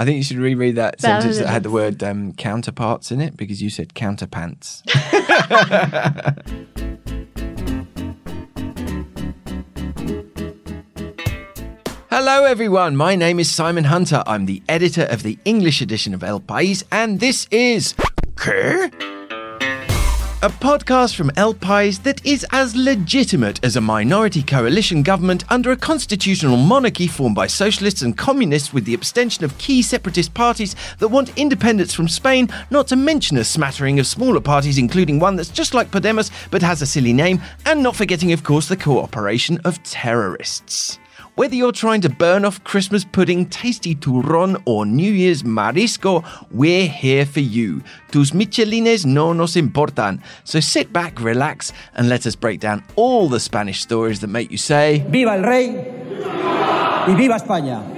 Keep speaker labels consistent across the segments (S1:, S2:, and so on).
S1: I think you should reread that
S2: That
S1: sentence that had the word um, counterparts in it because you said counterpants. Hello, everyone. My name is Simon Hunter. I'm the editor of the English edition of El País, and this is. ¿Qué? A podcast from El País that is as legitimate as a minority coalition government under a constitutional monarchy formed by socialists and communists with the abstention of key separatist parties that want independence from Spain, not to mention a smattering of smaller parties, including one that's just like Podemos but has a silly name, and not forgetting, of course, the cooperation of terrorists. Whether you're trying to burn off Christmas pudding, tasty turrón, or New Year's marisco, we're here for you. Tus michelines no nos importan. So sit back, relax, and let us break down all the Spanish stories that make you say,
S3: ¡Viva el rey! ¡Y viva España!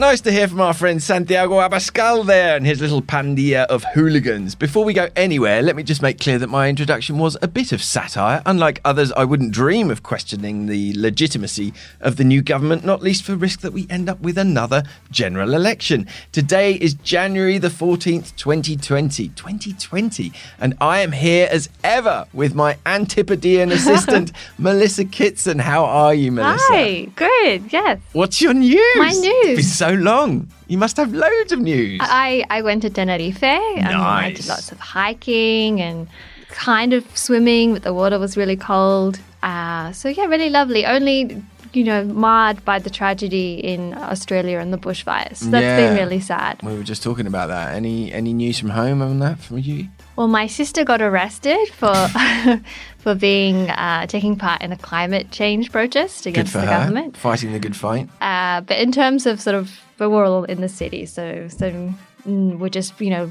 S1: Nice to hear from our friend Santiago Abascal there and his little pandilla of hooligans. Before we go anywhere, let me just make clear that my introduction was a bit of satire. Unlike others, I wouldn't dream of questioning the legitimacy of the new government, not least for risk that we end up with another general election. Today is January the 14th, 2020. 2020. And I am here as ever with my Antipodean assistant, Melissa Kitson. How are you, Melissa?
S2: Hi, good. Yes.
S1: What's your news?
S2: My news.
S1: It's been so long. You must have loads of news.
S2: I, I went to Tenerife and I
S1: Nice.
S2: did lots of hiking and kind of swimming, but the water was really cold. Uh, so, yeah, really lovely. Only, you know, marred by the tragedy in Australia and the bushfires. So that's been really sad.
S1: we were just talking about that. Any any news from home on that from you?
S2: Well, my sister got arrested for for being uh, taking part in a climate change protest against
S1: for
S2: the
S1: her.
S2: government.
S1: Fighting the good fight.
S2: Uh, but in terms of sort of, but we're all in the city, so so mm, we're just you know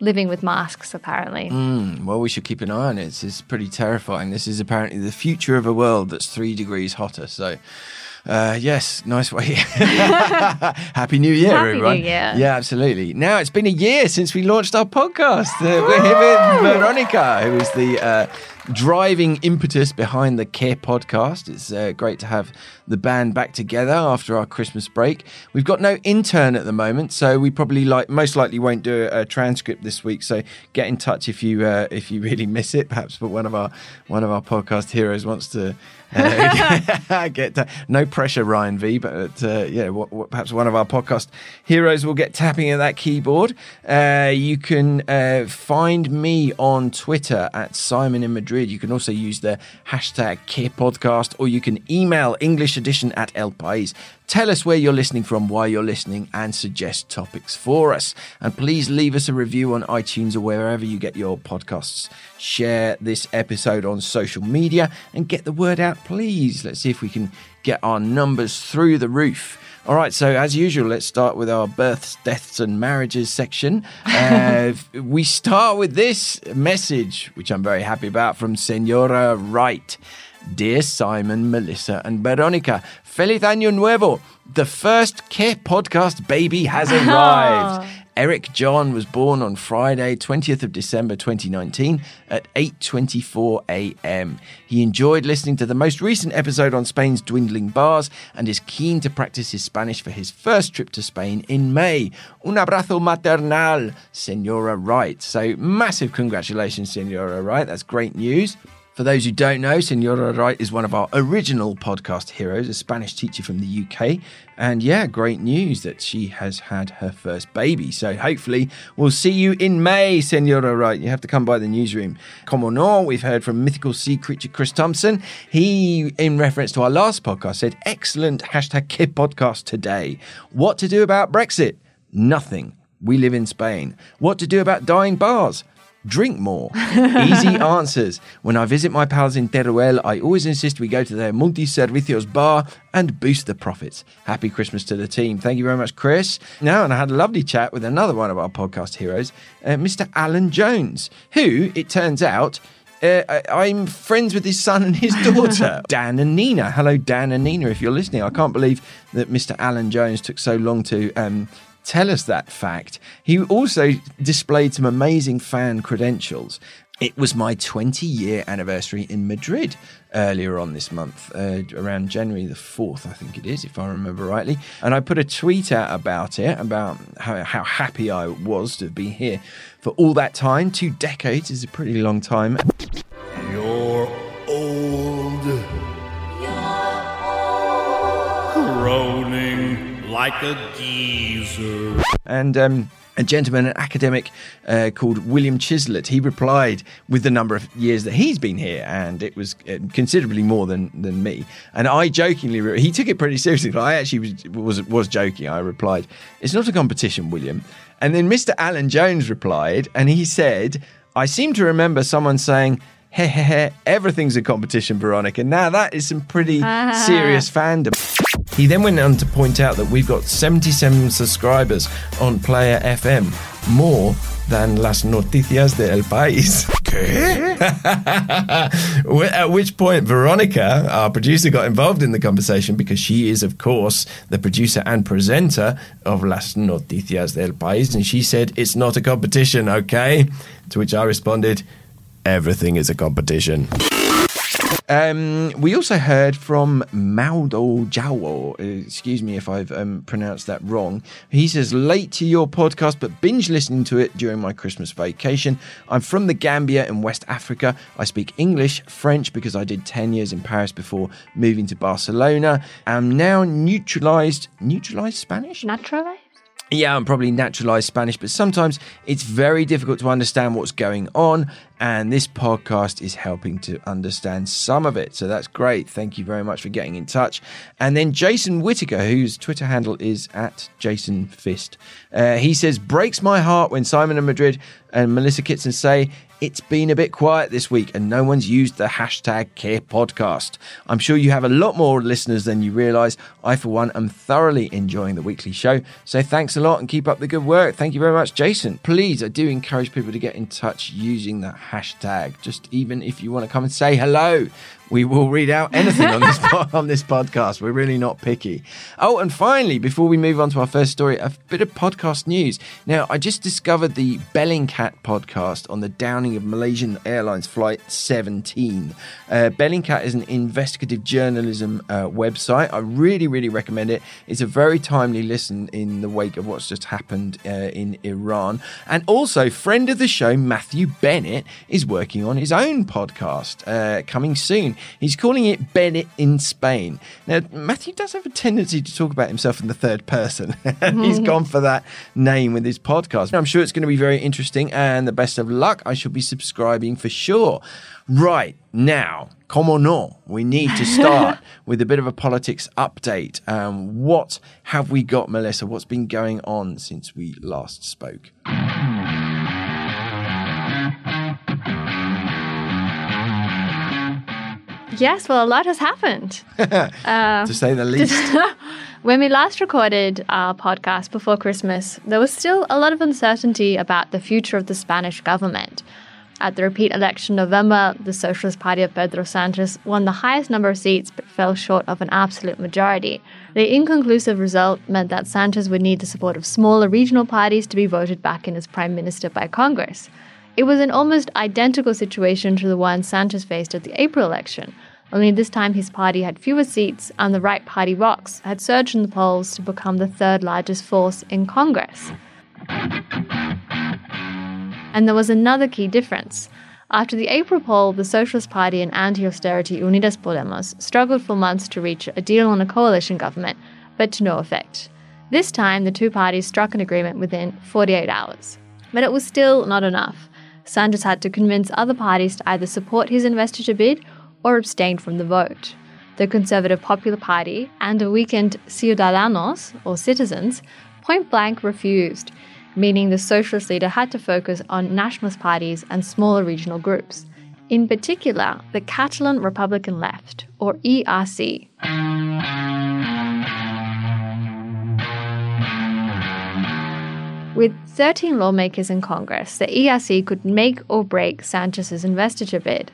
S2: living with masks apparently.
S1: Mm, well, we should keep an eye on it. It's, it's pretty terrifying. This is apparently the future of a world that's three degrees hotter. So. Uh, yes, nice way. Happy New Year,
S2: Happy New
S1: everyone.
S2: Year.
S1: Yeah, absolutely. Now, it's been a year since we launched our podcast. Uh, we're here with Veronica, who is the uh, driving impetus behind the Care podcast. It's uh, great to have the band back together after our Christmas break. We've got no intern at the moment, so we probably like most likely won't do a, a transcript this week. So get in touch if you uh, if you really miss it. Perhaps, but one of our one of our podcast heroes wants to. Uh, get to, no pressure, Ryan V. But uh, yeah, perhaps one of our podcast heroes will get tapping at that keyboard. Uh, you can uh, find me on Twitter at Simon in Madrid. You can also use the hashtag Podcast, or you can email English edition at El País. Tell us where you're listening from, why you're listening, and suggest topics for us. And please leave us a review on iTunes or wherever you get your podcasts. Share this episode on social media and get the word out, please. Let's see if we can get our numbers through the roof. All right, so as usual, let's start with our births, deaths, and marriages section. Uh, we start with this message, which I'm very happy about, from Senora Wright. Dear Simon, Melissa, and Veronica, Feliz Año Nuevo! The first Care podcast baby has arrived. Eric John was born on Friday, 20th of December 2019 at 8:24 a.m. He enjoyed listening to the most recent episode on Spain's dwindling bars and is keen to practice his Spanish for his first trip to Spain in May. Un abrazo maternal, Senora Wright. So massive congratulations, Senora Wright. That's great news. For those who don't know, Senora Wright is one of our original podcast heroes, a Spanish teacher from the UK. And yeah, great news that she has had her first baby. So hopefully we'll see you in May, Senora Wright. You have to come by the newsroom. Como no, we've heard from mythical sea creature Chris Thompson. He, in reference to our last podcast, said, excellent hashtag kid podcast today. What to do about Brexit? Nothing. We live in Spain. What to do about dying bars? Drink more. Easy answers. When I visit my pals in Teruel, I always insist we go to their Multi Servicios bar and boost the profits. Happy Christmas to the team. Thank you very much, Chris. Now, and I had a lovely chat with another one of our podcast heroes, uh, Mr. Alan Jones, who, it turns out, uh, I- I'm friends with his son and his daughter, Dan and Nina. Hello, Dan and Nina, if you're listening. I can't believe that Mr. Alan Jones took so long to um, tell us that fact. He also displayed some amazing fan credentials. It was my 20 year anniversary in Madrid earlier on this month, uh, around January the 4th, I think it is, if I remember rightly. And I put a tweet out about it, about how, how happy I was to be here for all that time. Two decades is a pretty long time.
S4: You're old. Groaning like a
S1: And um, a gentleman, an academic uh, called William Chislett, he replied with the number of years that he's been here, and it was uh, considerably more than, than me. And I jokingly, re- he took it pretty seriously, but I actually was, was, was joking. I replied, It's not a competition, William. And then Mr. Alan Jones replied, and he said, I seem to remember someone saying, Heh heh heh, everything's a competition, Veronica. Now that is some pretty serious fandom. He then went on to point out that we've got 77 subscribers on Player FM, more than Las Noticias de El País. At which point, Veronica, our producer, got involved in the conversation because she is, of course, the producer and presenter of Las Noticias del País. And she said, It's not a competition, okay? To which I responded, Everything is a competition. Um, we also heard from Maldo Jawo. Uh, Excuse me if I've um, pronounced that wrong. He says, late to your podcast, but binge listening to it during my Christmas vacation. I'm from the Gambia in West Africa. I speak English, French, because I did 10 years in Paris before moving to Barcelona. I'm now neutralized, neutralized Spanish?
S2: Naturalized?
S1: Yeah, I'm probably naturalized Spanish, but sometimes it's very difficult to understand what's going on, and this podcast is helping to understand some of it. So that's great. Thank you very much for getting in touch. And then Jason Whitaker, whose Twitter handle is at Jason Fist, uh, he says, Breaks my heart when Simon in Madrid and Melissa Kitson say, it's been a bit quiet this week and no one's used the hashtag care podcast. I'm sure you have a lot more listeners than you realize. I, for one, am thoroughly enjoying the weekly show. So thanks a lot and keep up the good work. Thank you very much, Jason. Please, I do encourage people to get in touch using the hashtag, just even if you want to come and say hello. We will read out anything on this on this podcast. We're really not picky. Oh, and finally, before we move on to our first story, a bit of podcast news. Now, I just discovered the Bellingcat podcast on the downing of Malaysian Airlines Flight 17. Uh, Bellingcat is an investigative journalism uh, website. I really, really recommend it. It's a very timely listen in the wake of what's just happened uh, in Iran. And also, friend of the show, Matthew Bennett, is working on his own podcast uh, coming soon. He's calling it Bennett in Spain. Now, Matthew does have a tendency to talk about himself in the third person, he's gone for that name with his podcast. I'm sure it's going to be very interesting, and the best of luck. I shall be subscribing for sure. Right now, como no, we need to start with a bit of a politics update. Um, what have we got, Melissa? What's been going on since we last spoke?
S2: Yes, well, a lot has happened.
S1: to uh, say the least.
S2: When we last recorded our podcast before Christmas, there was still a lot of uncertainty about the future of the Spanish government. At the repeat election in November, the Socialist Party of Pedro Sanchez won the highest number of seats but fell short of an absolute majority. The inconclusive result meant that Sanchez would need the support of smaller regional parties to be voted back in as prime minister by Congress. It was an almost identical situation to the one Sanchez faced at the April election, only this time his party had fewer seats and the right party Vox had surged in the polls to become the third largest force in Congress. And there was another key difference. After the April poll, the Socialist Party and anti austerity Unidas Podemos struggled for months to reach a deal on a coalition government, but to no effect. This time, the two parties struck an agreement within 48 hours. But it was still not enough. Sanchez had to convince other parties to either support his investiture bid or abstained from the vote. The Conservative Popular Party and a weakened Ciudadanos, or citizens, point blank refused, meaning the socialist leader had to focus on nationalist parties and smaller regional groups. In particular, the Catalan Republican Left, or ERC. With 13 lawmakers in Congress, the ERC could make or break Sanchez's investiture bid.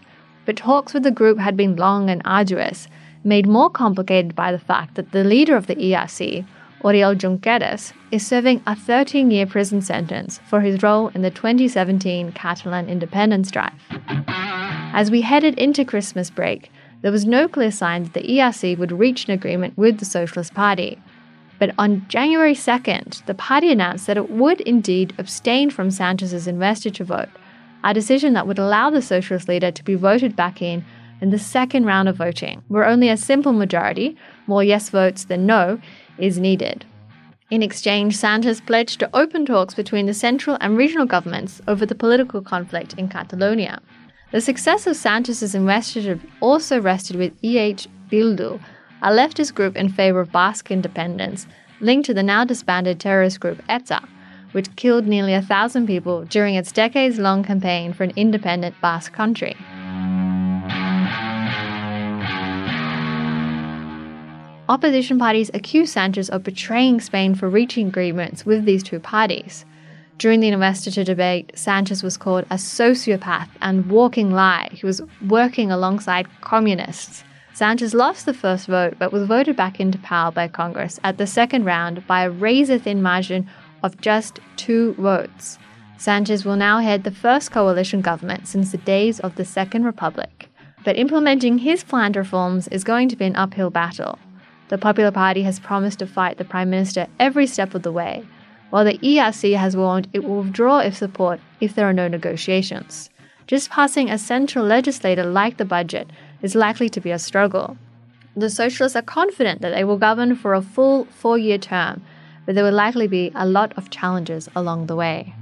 S2: But talks with the group had been long and arduous, made more complicated by the fact that the leader of the ERC, Oriol Junqueras, is serving a 13 year prison sentence for his role in the 2017 Catalan independence drive. As we headed into Christmas break, there was no clear sign that the ERC would reach an agreement with the Socialist Party. But on January 2nd, the party announced that it would indeed abstain from Sanchez's investiture vote, a decision that would allow the socialist leader to be voted back in in the second round of voting, where only a simple majority, more yes votes than no, is needed. In exchange, Sanchez pledged to open talks between the central and regional governments over the political conflict in Catalonia. The success of Sanchez's investiture also rested with EH Bildu, a leftist group in favor of Basque independence, linked to the now disbanded terrorist group ETA, which killed nearly a thousand people during its decades long campaign for an independent Basque country. Opposition parties accuse Sanchez of betraying Spain for reaching agreements with these two parties. During the investiture debate, Sanchez was called a sociopath and walking lie. He was working alongside communists. Sanchez lost the first vote but was voted back into power by Congress at the second round by a razor thin margin of just two votes. Sanchez will now head the first coalition government since the days of the Second Republic. But implementing his planned reforms is going to be an uphill battle. The Popular Party has promised to fight the Prime Minister every step of the way, while the ERC has warned it will withdraw its support if there are no negotiations. Just passing a central legislator like the budget is likely to be a struggle. The Socialists are confident that they will govern for a full four year term, but there will likely be a lot of challenges along the way.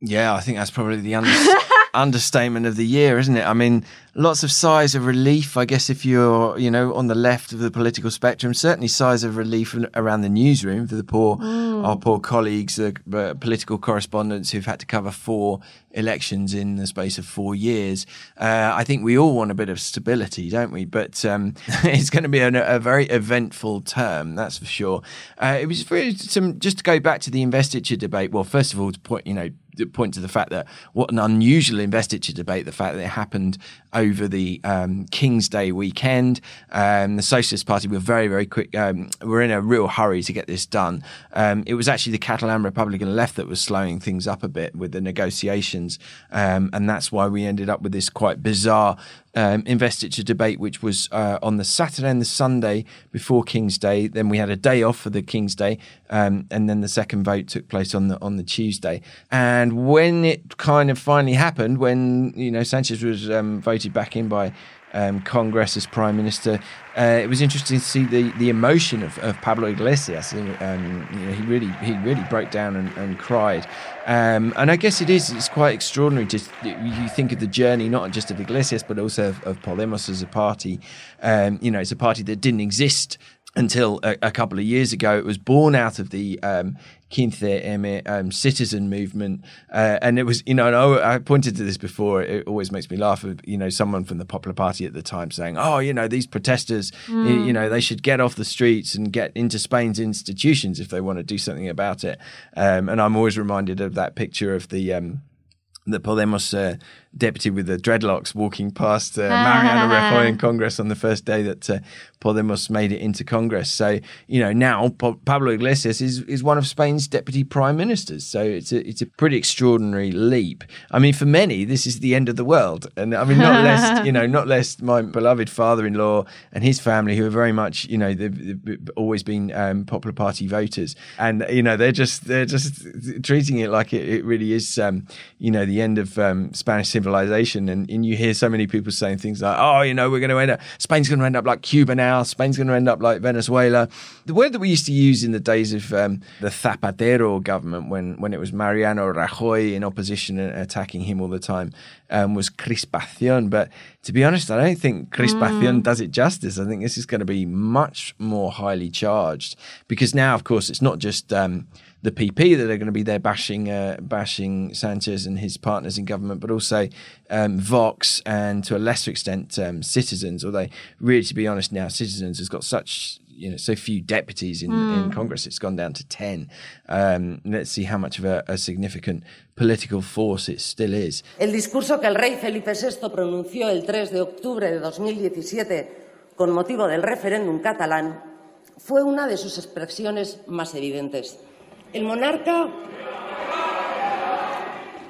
S1: Yeah, I think that's probably the under- understatement of the year, isn't it? I mean, lots of sighs of relief, I guess, if you're, you know, on the left of the political spectrum. Certainly sighs of relief around the newsroom for the poor, our poor colleagues, the uh, political correspondents who've had to cover four elections in the space of four years. Uh, I think we all want a bit of stability, don't we? But um, it's going to be an, a very eventful term, that's for sure. Uh, it was really some, just to go back to the investiture debate. Well, first of all, to point, you know, point to the fact that what an unusual investiture debate, the fact that it happened over the um, King's Day weekend. Um, the Socialist Party were very, very quick, um, were in a real hurry to get this done. Um, it was actually the Catalan Republican left that was slowing things up a bit with the negotiations. Um, and that's why we ended up with this quite bizarre um, investiture debate, which was uh, on the Saturday and the Sunday before King's Day. Then we had a day off for the King's Day, um, and then the second vote took place on the on the Tuesday. And when it kind of finally happened, when you know Sanchez was um, voted back in by um, Congress as prime minister. Uh, it was interesting to see the, the emotion of, of Pablo Iglesias. Um, you know, he really he really broke down and, and cried. Um, and I guess it is it's quite extraordinary. Just you think of the journey not just of Iglesias but also of, of Podemos as a party. Um, you know, it's a party that didn't exist until a, a, couple of years ago. It was born out of the um, M um, citizen movement, uh, and it was you know and I, I, pointed to this before. It always makes me laugh. Of, you know, someone from the Popular Party at the time saying, "Oh, you know, these protesters, mm. you, you, know, they should get off the streets and get into Spain's institutions if they want to do something about it." Um, and I'm always reminded of that picture of the um, the Podemos uh, deputy with the dreadlocks walking past uh, Mariano Rajoy in Congress on the first day that uh, Podemos made it into Congress. So you know now Pablo Iglesias is is one of Spain's deputy prime ministers. So it's a it's a pretty extraordinary leap. I mean, for many, this is the end of the world, and I mean not less you know not less my beloved father-in-law and his family who are very much you know they've, they've always been um, Popular Party voters, and you know they're just they're just treating it like it, it really is um, you know the end of um, Spanish civilization, and, and you hear so many people saying things like, oh, you know, we're going to end up Spain's going to end up like Cuba now. Spain's going to end up like Venezuela. The word that we used to use in the days of um, the Zapatero government, when when it was Mariano Rajoy in opposition and attacking him all the time, um, was crispación. But to be honest, I don't think crispación mm. does it justice. I think this is going to be much more highly charged because now, of course, it's not just. Um, the PP that are going to be there bashing uh, bashing Sanchez and his partners in government, but also um, Vox and to a lesser extent um, Citizens. Although, really, to be honest, now Citizens has got such you know so few deputies in, in Congress. It's gone down to ten. Um, let's see how much of a, a significant political force it still is.
S5: El discurso que el rey Felipe VI pronunció el 3 de octubre de 2017 con motivo del referéndum catalán fue una de sus expresiones más evidentes. El monarca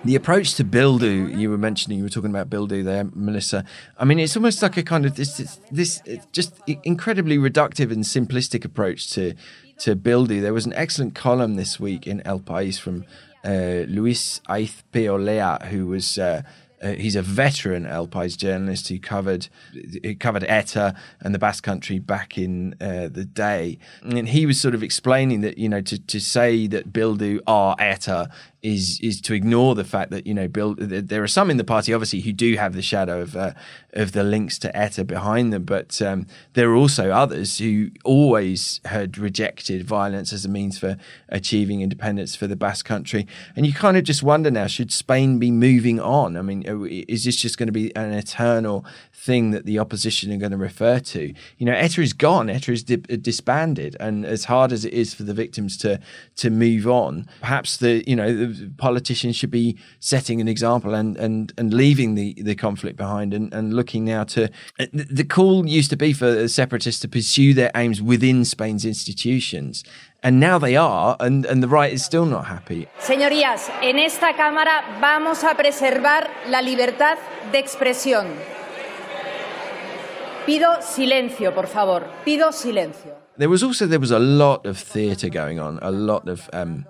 S1: The approach to Bildu, you were mentioning, you were talking about Bildu there, Melissa. I mean, it's almost like a kind of this, this, this just incredibly reductive and simplistic approach to to Bildu. There was an excellent column this week in El País from uh, Luis Aizpeolea, who was. Uh, uh, he's a veteran El País journalist who covered who covered ETA and the Basque Country back in uh, the day, and he was sort of explaining that you know to, to say that Bildu are ETA is is to ignore the fact that you know Bill, there are some in the party obviously who do have the shadow of uh, of the links to ETA behind them, but um, there are also others who always had rejected violence as a means for achieving independence for the Basque Country, and you kind of just wonder now: should Spain be moving on? I mean, is this just going to be an eternal thing that the opposition are going to refer to? You know, ETA is gone, ETA is di- disbanded, and as hard as it is for the victims to to move on, perhaps the you know the politicians should be setting an example and and and leaving the the conflict behind and, and looking now to the call used to be for separatists to pursue their aims within Spain's institutions. And now they are, and, and the right is still not happy.
S6: Señorías, en esta Cámara vamos a preservar la libertad de expresión. Pido silencio, por favor. Pido silencio.
S1: There was also there was a lot of theatre going on, a lot of um,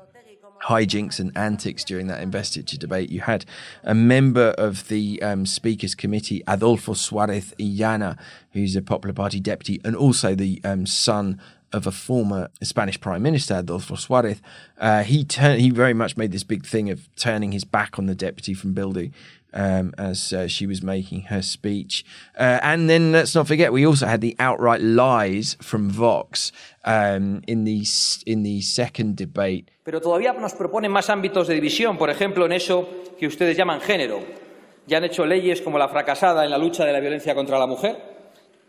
S1: hijinks and antics during that investiture debate. You had a member of the um, Speakers Committee, Adolfo Suarez Illana, who's a Popular Party deputy, and also the um, son of a former Spanish Prime Minister, Adolfo Suarez. Uh, he turned, he very much made this big thing of turning his back on the deputy from Bildu. Um, as uh, she was making her speech. Uh, and then let's not forget, we also had the outright lies from Vox um, in, the, in the second debate.
S7: Pero todavía nos proponen más ámbitos de división, por ejemplo, en eso que ustedes llaman género. Ya han hecho leyes como la fracasada en la lucha de la violencia contra la mujer,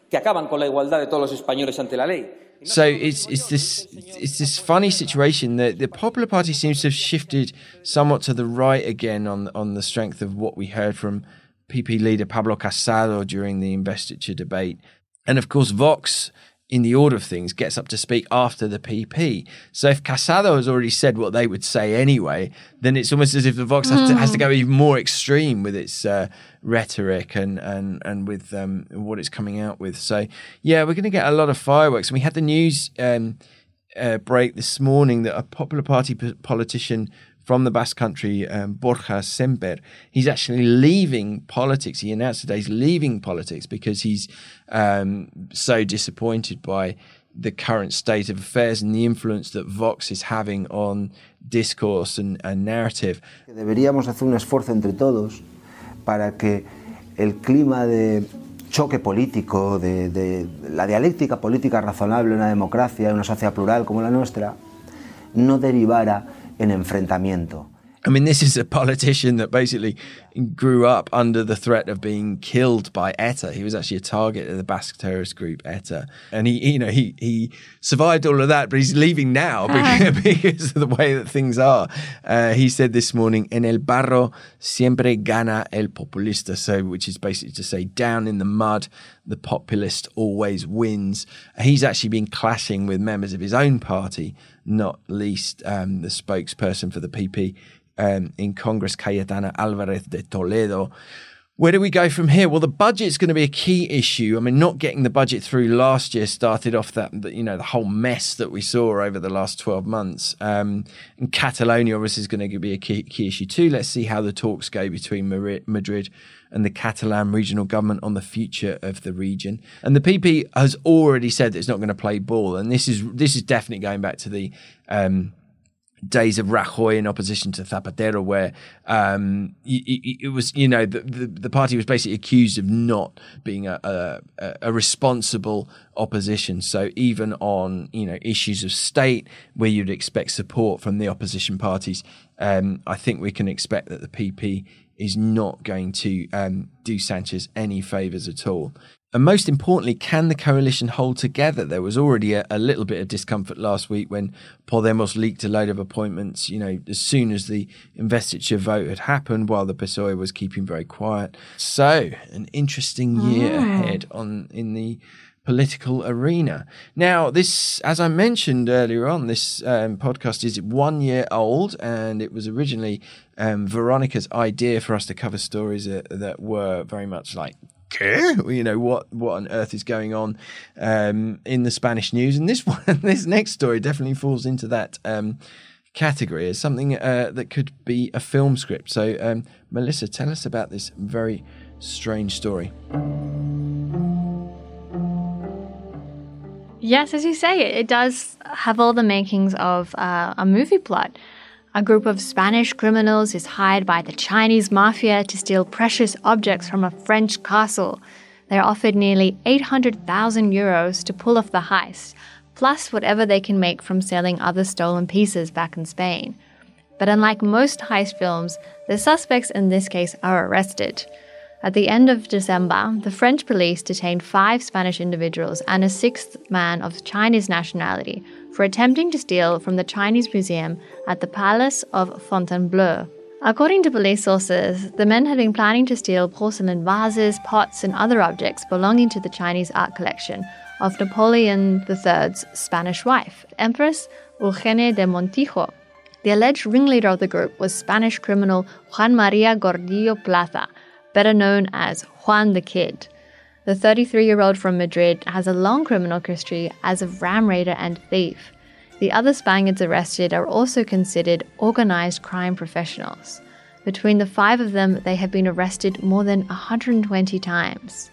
S7: que acaban con la igualdad de todos los españoles ante la ley.
S1: So it's it's this it's this funny situation that the Popular Party seems to have shifted somewhat to the right again on on the strength of what we heard from PP leader Pablo Casado during the investiture debate, and of course Vox in the order of things, gets up to speak after the PP. So if Casado has already said what they would say anyway, then it's almost as if the Vox mm. has, to, has, to, go even more extreme with its uh, rhetoric and and and with um, what it's coming out with. So yeah, we're going to get a lot of fireworks. And we had the news um, uh, break this morning that a Popular Party p- politician from the Basque Country, um, Borja Semper, he's actually leaving politics. He announced today he's leaving politics because he's um, so disappointed by the current state of affairs and the influence that Vox is having on discourse and, and narrative.
S8: Deberíamos hacer un esfuerzo entre todos para que el clima de choque político, de, de, la dialéctica política razonable en una democracia, en una sociedad plural como la nuestra, no derivara en enfrentamiento.
S1: I mean, this is a politician that basically grew up under the threat of being killed by ETA. He was actually a target of the Basque terrorist group ETA, and he, you know, he he survived all of that, but he's leaving now because, because of the way that things are. Uh, he said this morning, "En el barro siempre gana el populista," so which is basically to say, down in the mud, the populist always wins. He's actually been clashing with members of his own party, not least um, the spokesperson for the PP um, in Congress, Cayetana Alvarez de Toledo. Where do we go from here? Well, the budget's going to be a key issue. I mean, not getting the budget through last year started off that, you know, the whole mess that we saw over the last 12 months. Um, and Catalonia obviously is going to be a key, key issue too. Let's see how the talks go between Madrid and the Catalan regional government on the future of the region. And the PP has already said that it's not going to play ball. And this is, this is definitely going back to the, um, days of Rajoy in opposition to Zapatero, where um, it, was, you know, the, the, the, party was basically accused of not being a, a, a, responsible opposition. So even on, you know, issues of state where you'd expect support from the opposition parties, um, I think we can expect that the PP is not going to um, do Sanchez any favours at all. And most importantly, can the coalition hold together? There was already a, a, little bit of discomfort last week when Podemos leaked a load of appointments, you know, as soon as the investiture vote had happened, while the PSOE was keeping very quiet. So, an interesting year
S2: Mm.
S1: ahead on in the political arena. Now, this, as I mentioned earlier on, this um, podcast is one year old, and it was originally um, Veronica's idea for us to cover stories that, that were very much like you know what what on earth is going on um, in the Spanish news, and this one, this next story definitely falls into that um, category as something uh, that could be a film script. So, um, Melissa, tell us about this very strange story.
S2: Yes, as you say, it, does have all the makings of uh, a movie plot. A group of Spanish criminals is hired by the Chinese mafia to steal precious objects from a French castle. They're offered nearly 800,000 euros to pull off the heist, plus whatever they can make from selling other stolen pieces back in Spain. But unlike most heist films, the suspects in this case are arrested. At the end of December, the French police detained five Spanish individuals and a sixth man of Chinese nationality for attempting to steal from the Chinese museum at the Palace of Fontainebleau. According to police sources, the men had been planning to steal porcelain vases, pots, and other objects belonging to the Chinese art collection of Napoleon III's Spanish wife, Empress Eugenia de Montijo. The alleged ringleader of the group was Spanish criminal Juan Maria Gordillo Plaza, better known as Juan the Kid. The 33 year old from Madrid has a long criminal history as a ram raider and thief. The other Spaniards arrested are also considered organized crime professionals. Between the five of them, they have been arrested more than 120 times.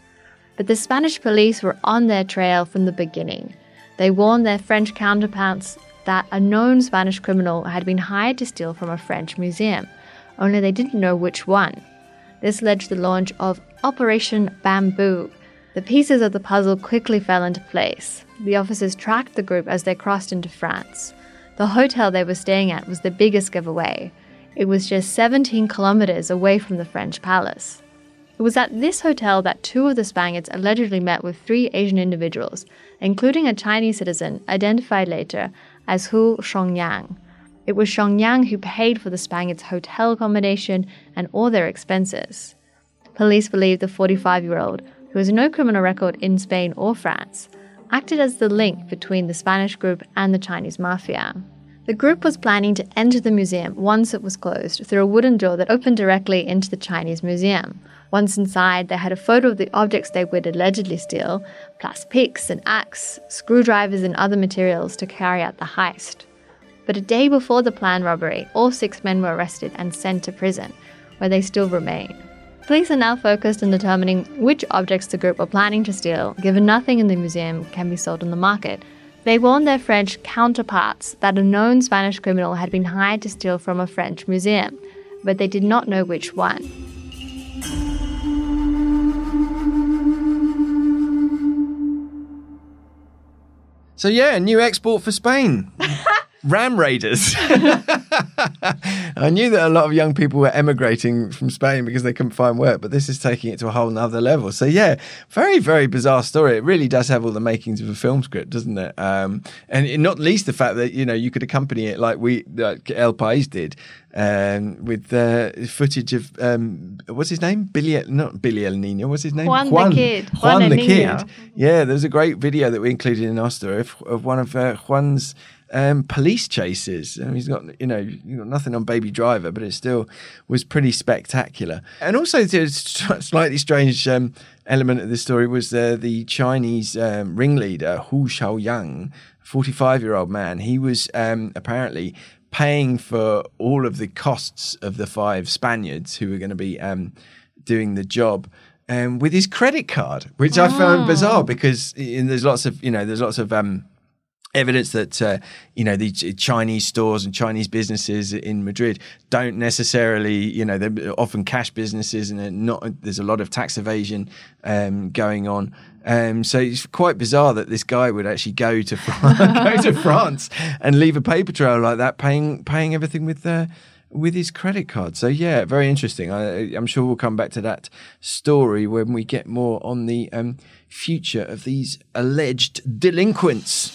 S2: But the Spanish police were on their trail from the beginning. They warned their French counterparts that a known Spanish criminal had been hired to steal from a French museum, only they didn't know which one. This led to the launch of Operation Bamboo. The pieces of the puzzle quickly fell into place. The officers tracked the group as they crossed into France. The hotel they were staying at was the biggest giveaway. It was just 17 kilometers away from the French palace. It was at this hotel that two of the Spaniards allegedly met with three Asian individuals, including a Chinese citizen identified later as Hu Shongyang. It was Shongyang who paid for the Spaniards' hotel accommodation and all their expenses. Police believe the 45 year old, who has no criminal record in Spain or France, acted as the link between the Spanish group and the Chinese mafia. The group was planning to enter the museum once it was closed through a wooden door that opened directly into the Chinese museum. Once inside, they had a photo of the objects they would allegedly steal, plus picks, an axe, screwdrivers, and other materials to carry out the heist. But a day before the planned robbery, all six men were arrested and sent to prison, where they still remain. Police are now focused on determining which objects the group were planning to steal, given nothing in the museum can be sold on the market. They warned their French counterparts that a known Spanish criminal had been hired to steal from a French museum, but they did not know which one.
S1: So yeah, a new export for Spain. Ram Raiders. I knew that a lot of young people were emigrating from Spain because they couldn't find work, but this is taking it to a whole nother level. So yeah, very, very bizarre story. It really does have all the makings of a film script, doesn't it? Um, and not least the fact that, you know, you could accompany it like we, like El País did, um, with uh, footage of, um, what's his name? Billy, not Billy El Nino, what's his name?
S2: Juan the Kid.
S1: Juan,
S2: Juan
S1: the
S2: el
S1: Kid. Yeah, there's a great video that we included in our story of, of one of uh, Juan's um, police chases. I mean, he's got, you know, you got nothing on Baby Driver, but it still was pretty spectacular. And also, the slightly strange um, element of this story was uh, the Chinese um, ringleader Hu Xiaoyang, 45 year old man. He was um, apparently paying for all of the costs of the five Spaniards who were going to be um, doing the job um, with his credit card, which I found bizarre because there's lots of you know there's lots of um, evidence that uh, you know the Chinese stores and Chinese businesses in Madrid don't necessarily you know they're often cash businesses and not there's a lot of tax evasion um, going on. Um, so it's quite bizarre that this guy would actually go to France, go to France and leave a paper trail like that, paying paying everything with uh, with his credit card. So yeah, very interesting. I, I'm sure we'll come back to that story when we get more on the um, future of these alleged delinquents.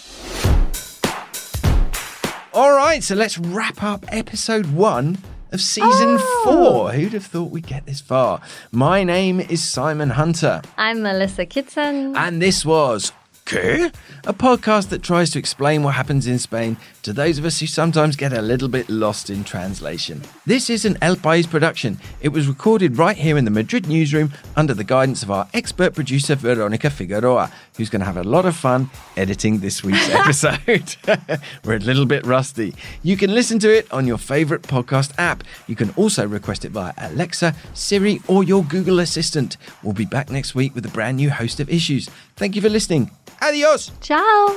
S1: All right, so let's wrap up episode one of season oh. four. Who'd have thought we'd get this far? My name is Simon Hunter,
S2: I'm Melissa Kitson.
S1: and this was ¿Qué? A podcast that tries to explain what happens in Spain to those of us who sometimes get a little bit lost in translation. This is an El País production. It was recorded right here in the Madrid newsroom under the guidance of our expert producer Veronica Figueroa, who's going to have a lot of fun editing this week's episode. We're a little bit rusty. You can listen to it on your favorite podcast app. You can also request it via Alexa, Siri, or your Google Assistant. We'll be back next week with a brand new host of issues. Thank you for listening. Adios.
S2: Ciao.